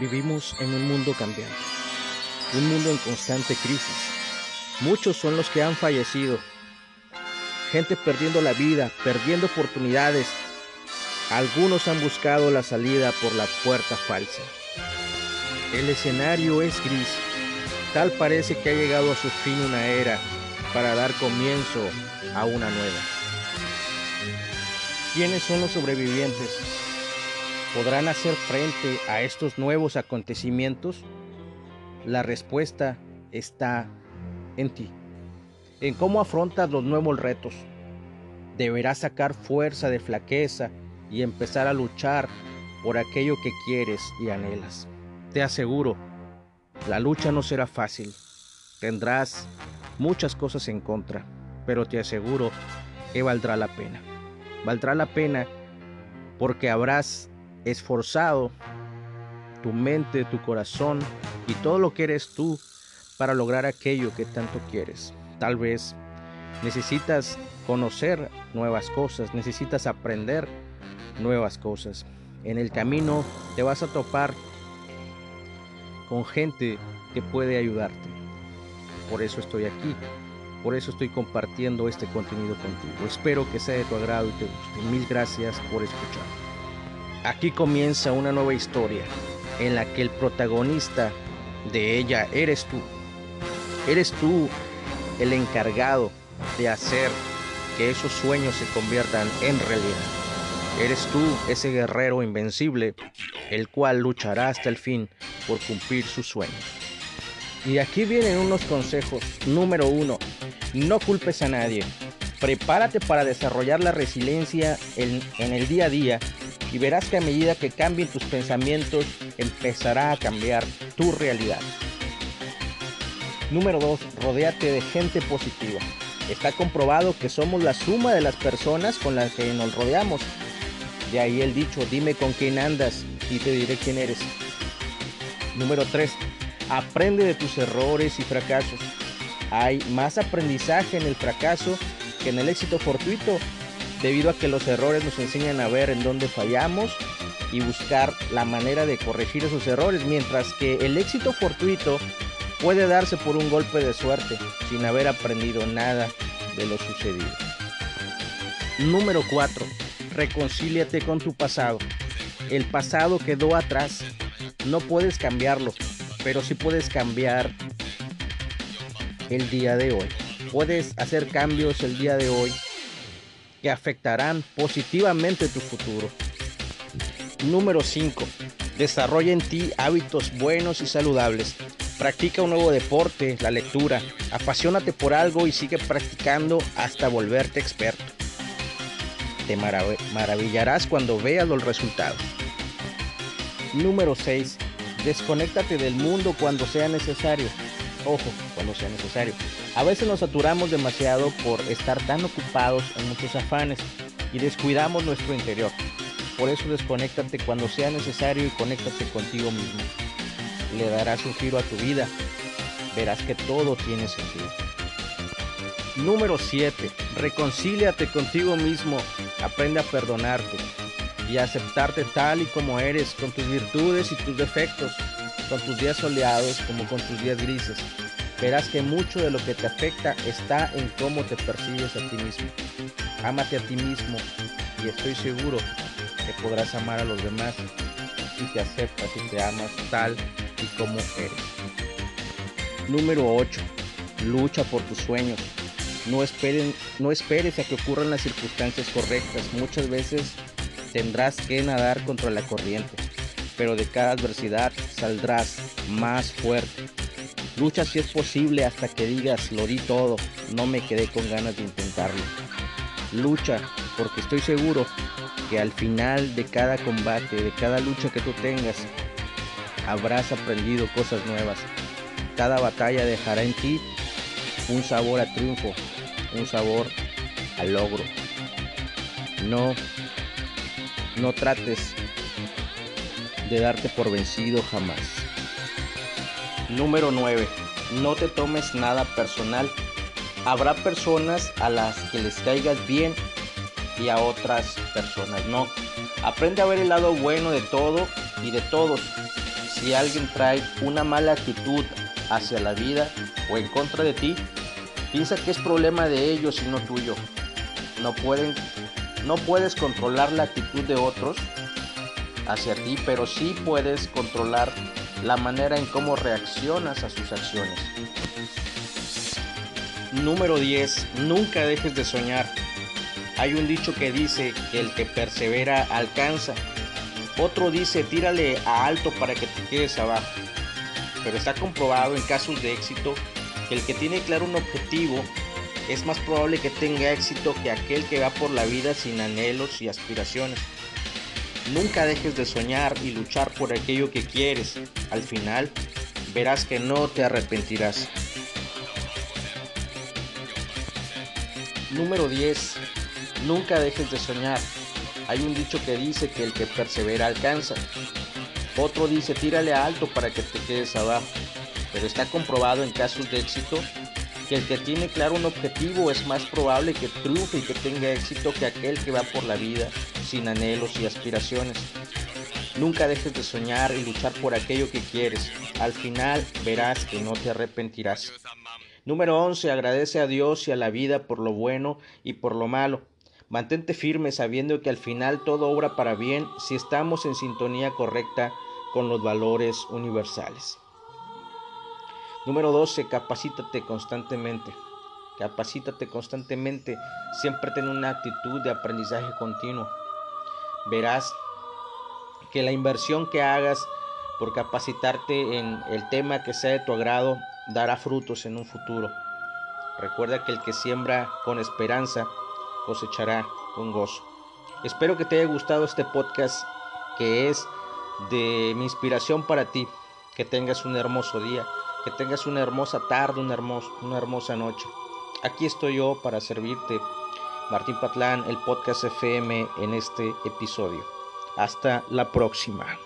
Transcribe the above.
Vivimos en un mundo cambiante, un mundo en constante crisis. Muchos son los que han fallecido, gente perdiendo la vida, perdiendo oportunidades. Algunos han buscado la salida por la puerta falsa. El escenario es gris. Tal parece que ha llegado a su fin una era para dar comienzo a una nueva. ¿Quiénes son los sobrevivientes? ¿Podrán hacer frente a estos nuevos acontecimientos? La respuesta está en ti, en cómo afrontas los nuevos retos. Deberás sacar fuerza de flaqueza y empezar a luchar por aquello que quieres y anhelas. Te aseguro, la lucha no será fácil. Tendrás muchas cosas en contra, pero te aseguro que valdrá la pena. Valdrá la pena porque habrás esforzado tu mente, tu corazón y todo lo que eres tú para lograr aquello que tanto quieres. Tal vez necesitas conocer nuevas cosas, necesitas aprender nuevas cosas. En el camino te vas a topar con gente que puede ayudarte. Por eso estoy aquí. Por eso estoy compartiendo este contenido contigo. Espero que sea de tu agrado y te guste. Mil gracias por escuchar. Aquí comienza una nueva historia en la que el protagonista de ella eres tú. Eres tú el encargado de hacer que esos sueños se conviertan en realidad. Eres tú ese guerrero invencible, el cual luchará hasta el fin por cumplir sus sueños. Y aquí vienen unos consejos. Número uno, no culpes a nadie. Prepárate para desarrollar la resiliencia en, en el día a día y verás que a medida que cambien tus pensamientos empezará a cambiar tu realidad. Número 2. Rodéate de gente positiva. Está comprobado que somos la suma de las personas con las que nos rodeamos. De ahí el dicho, dime con quién andas y te diré quién eres. Número 3. Aprende de tus errores y fracasos. Hay más aprendizaje en el fracaso que en el éxito fortuito debido a que los errores nos enseñan a ver en dónde fallamos y buscar la manera de corregir esos errores, mientras que el éxito fortuito puede darse por un golpe de suerte sin haber aprendido nada de lo sucedido. Número 4. Reconcíliate con tu pasado. El pasado quedó atrás. No puedes cambiarlo, pero sí puedes cambiar el día de hoy. Puedes hacer cambios el día de hoy que afectarán positivamente tu futuro. Número 5. Desarrolla en ti hábitos buenos y saludables. Practica un nuevo deporte, la lectura. Apasionate por algo y sigue practicando hasta volverte experto. Te maravillarás cuando veas los resultados. Número 6. Desconéctate del mundo cuando sea necesario. Ojo, cuando sea necesario. A veces nos saturamos demasiado por estar tan ocupados en muchos afanes y descuidamos nuestro interior. Por eso desconéctate cuando sea necesario y conéctate contigo mismo. Le darás un giro a tu vida. Verás que todo tiene sentido. Número 7. Reconcíliate contigo mismo. Aprende a perdonarte y a aceptarte tal y como eres, con tus virtudes y tus defectos, con tus días soleados como con tus días grises. Verás que mucho de lo que te afecta está en cómo te percibes a ti mismo. Ámate a ti mismo y estoy seguro que podrás amar a los demás y te aceptas y te amas tal y como eres. Número 8. Lucha por tus sueños. No, no esperes a que ocurran las circunstancias correctas. Muchas veces tendrás que nadar contra la corriente, pero de cada adversidad saldrás más fuerte. Lucha si es posible hasta que digas, lo di todo, no me quedé con ganas de intentarlo. Lucha porque estoy seguro que al final de cada combate, de cada lucha que tú tengas, habrás aprendido cosas nuevas. Cada batalla dejará en ti un sabor a triunfo, un sabor a logro. No, no trates de darte por vencido jamás. Número 9. No te tomes nada personal. Habrá personas a las que les caigas bien y a otras personas no. Aprende a ver el lado bueno de todo y de todos. si alguien trae una mala actitud hacia la vida o en contra de ti, piensa que es problema de ellos y no tuyo. No pueden no puedes controlar la actitud de otros hacia ti, pero sí puedes controlar la manera en cómo reaccionas a sus acciones. Número 10. Nunca dejes de soñar. Hay un dicho que dice el que persevera alcanza. Otro dice tírale a alto para que te quedes abajo. Pero está comprobado en casos de éxito que el que tiene claro un objetivo es más probable que tenga éxito que aquel que va por la vida sin anhelos y aspiraciones. Nunca dejes de soñar y luchar por aquello que quieres. Al final, verás que no te arrepentirás. Número 10. Nunca dejes de soñar. Hay un dicho que dice que el que persevera alcanza. Otro dice tírale alto para que te quedes abajo. Pero está comprobado en casos de éxito que el que tiene claro un objetivo es más probable que triunfe y que tenga éxito que aquel que va por la vida sin anhelos y aspiraciones. Nunca dejes de soñar y luchar por aquello que quieres. Al final verás que no te arrepentirás. Número 11. Agradece a Dios y a la vida por lo bueno y por lo malo. Mantente firme sabiendo que al final todo obra para bien si estamos en sintonía correcta con los valores universales. Número 12, capacítate constantemente. Capacítate constantemente. Siempre ten una actitud de aprendizaje continuo. Verás que la inversión que hagas por capacitarte en el tema que sea de tu agrado dará frutos en un futuro. Recuerda que el que siembra con esperanza cosechará con gozo. Espero que te haya gustado este podcast que es de mi inspiración para ti. Que tengas un hermoso día. Que tengas una hermosa tarde, una, una hermosa noche. Aquí estoy yo para servirte, Martín Patlán, el podcast FM en este episodio. Hasta la próxima.